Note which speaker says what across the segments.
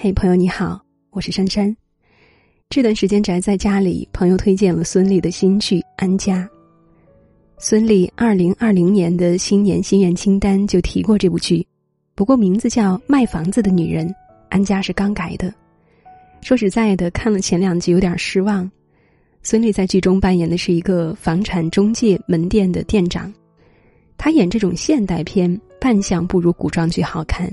Speaker 1: 嘿，朋友你好，我是珊珊。这段时间宅在家里，朋友推荐了孙俪的新剧《安家》。孙俪二零二零年的新年心愿清单就提过这部剧，不过名字叫《卖房子的女人》，安家是刚改的。说实在的，看了前两集有点失望。孙俪在剧中扮演的是一个房产中介门店的店长，她演这种现代片，扮相不如古装剧好看。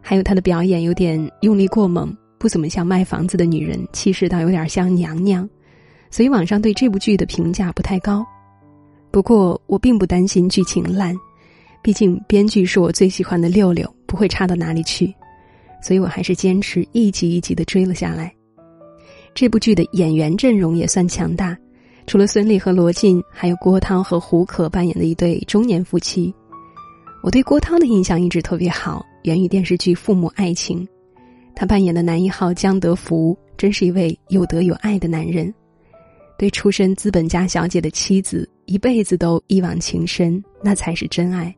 Speaker 1: 还有她的表演有点用力过猛，不怎么像卖房子的女人，气势倒有点像娘娘，所以网上对这部剧的评价不太高。不过我并不担心剧情烂，毕竟编剧是我最喜欢的六六，不会差到哪里去，所以我还是坚持一集一集的追了下来。这部剧的演员阵容也算强大，除了孙俪和罗晋，还有郭涛和胡可扮演的一对中年夫妻。我对郭涛的印象一直特别好。源于电视剧《父母爱情》，他扮演的男一号江德福真是一位有德有爱的男人，对出身资本家小姐的妻子一辈子都一往情深，那才是真爱。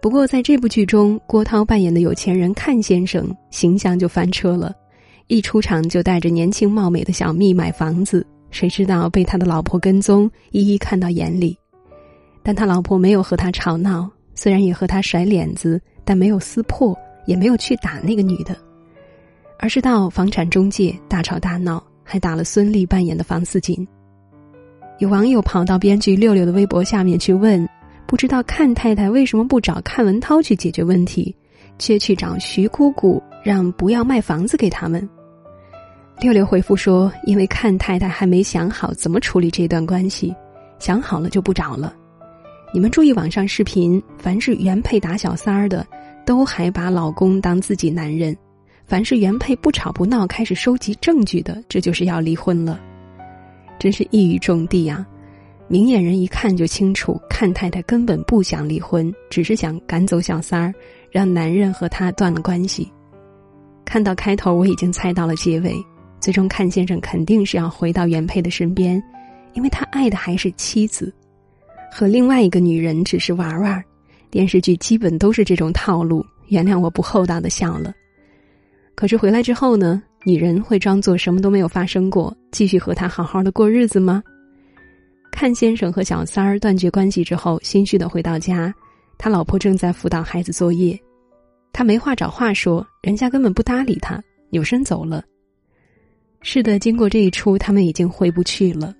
Speaker 1: 不过在这部剧中，郭涛扮演的有钱人阚先生形象就翻车了，一出场就带着年轻貌美的小蜜买房子，谁知道被他的老婆跟踪，一一看到眼里，但他老婆没有和他吵闹，虽然也和他甩脸子。但没有撕破，也没有去打那个女的，而是到房产中介大吵大闹，还打了孙俪扮演的房似锦。有网友跑到编剧六六的微博下面去问，不知道阚太太为什么不找阚文涛去解决问题，却去找徐姑姑让不要卖房子给他们。六六回复说，因为阚太太还没想好怎么处理这段关系，想好了就不找了。你们注意网上视频，凡是原配打小三儿的，都还把老公当自己男人；凡是原配不吵不闹，开始收集证据的，这就是要离婚了。真是一语中的啊！明眼人一看就清楚，看太太根本不想离婚，只是想赶走小三儿，让男人和她断了关系。看到开头，我已经猜到了结尾，最终看先生肯定是要回到原配的身边，因为他爱的还是妻子。和另外一个女人只是玩玩，电视剧基本都是这种套路。原谅我不厚道的笑了。可是回来之后呢？女人会装作什么都没有发生过，继续和他好好的过日子吗？看先生和小三儿断绝关系之后，心虚的回到家，他老婆正在辅导孩子作业，他没话找话说，人家根本不搭理他，扭身走了。是的，经过这一出，他们已经回不去了，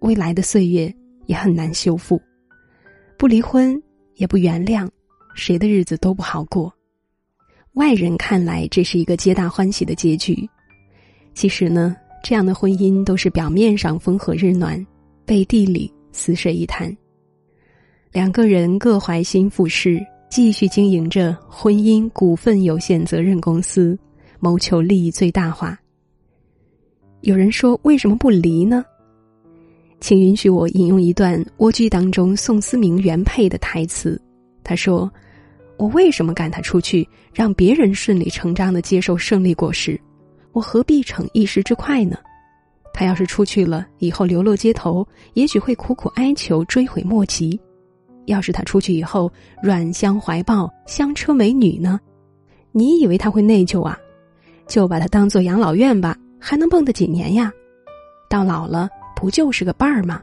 Speaker 1: 未来的岁月也很难修复。不离婚，也不原谅，谁的日子都不好过。外人看来，这是一个皆大欢喜的结局。其实呢，这样的婚姻都是表面上风和日暖，背地里死水一潭。两个人各怀心腹事，继续经营着婚姻股份有限责任公司，谋求利益最大化。有人说，为什么不离呢？请允许我引用一段《蜗居》当中宋思明原配的台词。他说：“我为什么赶他出去，让别人顺理成章的接受胜利果实？我何必逞一时之快呢？他要是出去了，以后流落街头，也许会苦苦哀求，追悔莫及。要是他出去以后，软香怀抱，香车美女呢？你以为他会内疚啊？就把他当做养老院吧，还能蹦跶几年呀？到老了。”不就是个伴儿吗？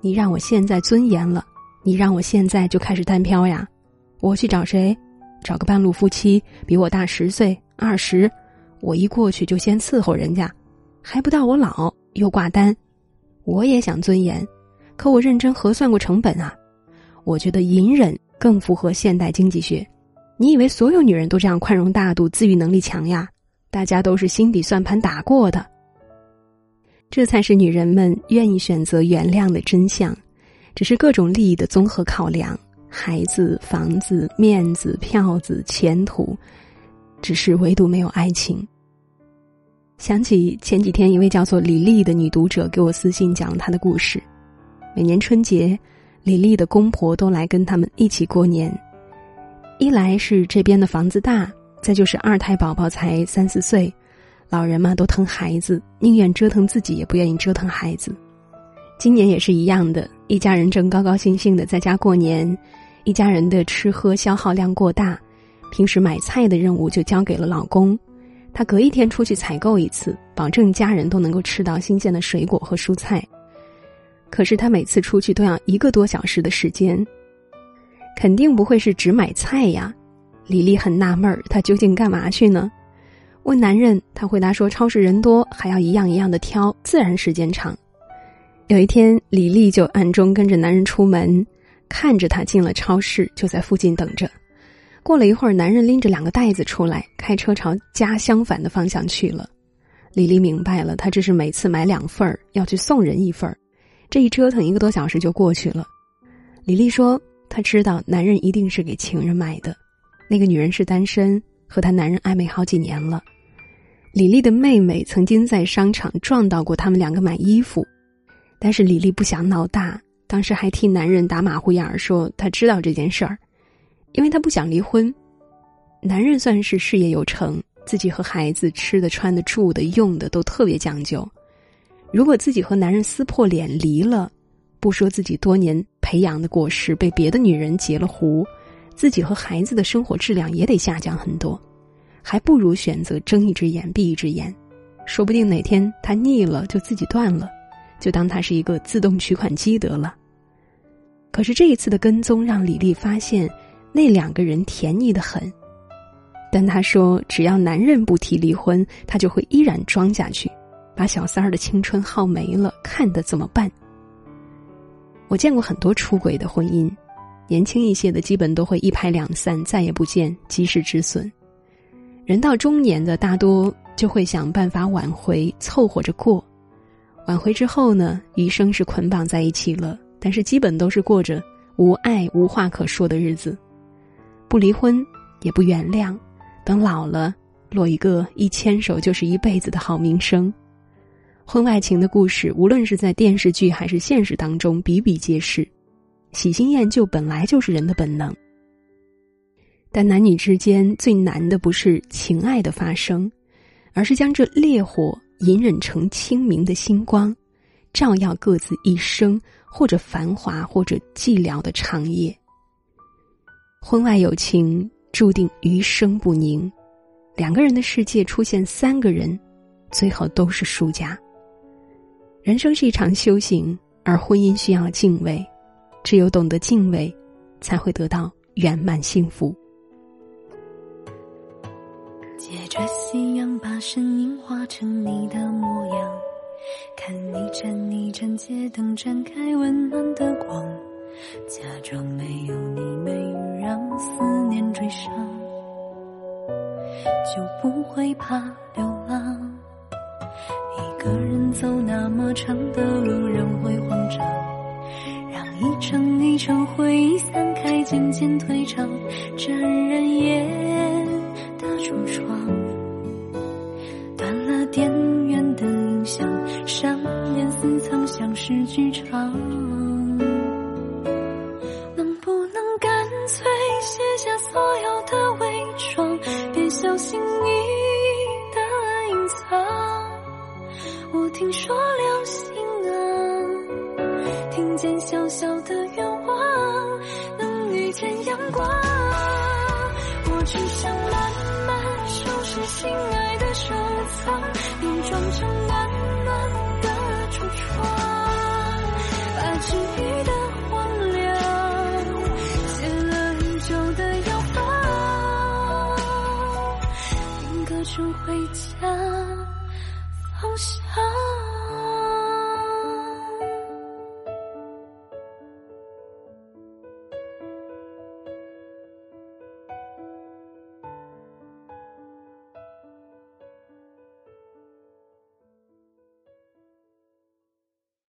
Speaker 1: 你让我现在尊严了，你让我现在就开始单挑呀？我去找谁？找个半路夫妻，比我大十岁、二十，我一过去就先伺候人家，还不到我老又挂单。我也想尊严，可我认真核算过成本啊，我觉得隐忍更符合现代经济学。你以为所有女人都这样宽容大度、自愈能力强呀？大家都是心底算盘打过的。这才是女人们愿意选择原谅的真相，只是各种利益的综合考量，孩子、房子、面子、票子、前途，只是唯独没有爱情。想起前几天一位叫做李丽的女读者给我私信讲她的故事。每年春节，李丽的公婆都来跟他们一起过年，一来是这边的房子大，再就是二胎宝宝才三四岁。老人嘛，都疼孩子，宁愿折腾自己，也不愿意折腾孩子。今年也是一样的，一家人正高高兴兴的在家过年，一家人的吃喝消耗量过大，平时买菜的任务就交给了老公，他隔一天出去采购一次，保证家人都能够吃到新鲜的水果和蔬菜。可是他每次出去都要一个多小时的时间，肯定不会是只买菜呀。李丽很纳闷儿，他究竟干嘛去呢？问男人，他回答说：“超市人多，还要一样一样的挑，自然时间长。”有一天，李丽就暗中跟着男人出门，看着他进了超市，就在附近等着。过了一会儿，男人拎着两个袋子出来，开车朝家相反的方向去了。李丽明白了，他这是每次买两份儿，要去送人一份儿。这一折腾一个多小时就过去了。李丽说：“她知道男人一定是给情人买的，那个女人是单身，和她男人暧昧好几年了。”李丽的妹妹曾经在商场撞到过他们两个买衣服，但是李丽不想闹大，当时还替男人打马虎眼儿，说她知道这件事儿。因为他不想离婚，男人算是事业有成，自己和孩子吃的、穿的、住的、用的都特别讲究。如果自己和男人撕破脸离了，不说自己多年培养的果实被别的女人截了胡，自己和孩子的生活质量也得下降很多，还不如选择睁一只眼闭一只眼，说不定哪天他腻了就自己断了，就当他是一个自动取款机得了。可是这一次的跟踪让李丽发现。那两个人甜腻的很，但他说只要男人不提离婚，他就会依然装下去，把小三儿的青春耗没了，看的怎么办？我见过很多出轨的婚姻，年轻一些的基本都会一拍两散，再也不见，及时止损；人到中年的大多就会想办法挽回，凑合着过。挽回之后呢，余生是捆绑在一起了，但是基本都是过着无爱、无话可说的日子。不离婚，也不原谅，等老了落一个一牵手就是一辈子的好名声。婚外情的故事，无论是在电视剧还是现实当中，比比皆是。喜新厌旧本来就是人的本能，但男女之间最难的不是情爱的发生，而是将这烈火隐忍成清明的星光，照耀各自一生，或者繁华，或者寂寥的长夜。婚外有情注定余生不宁，两个人的世界出现三个人，最后都是输家。人生是一场修行，而婚姻需要敬畏，只有懂得敬畏，才会得到圆满幸福。
Speaker 2: 借着夕阳，把身影画成你的模样，看你站一站，街灯展开温暖的光。假装没有你，没让思念追上，就不会怕流浪。一个人走那么长的路，人会慌张。让一程一程回忆散开，渐渐退场，沾染夜橱窗，断了电源的音响，上演似曾相识剧场。是心爱的收藏，你装成暖暖的橱窗，把治愈的荒凉，写了很久的拥抱，定格成回家方向。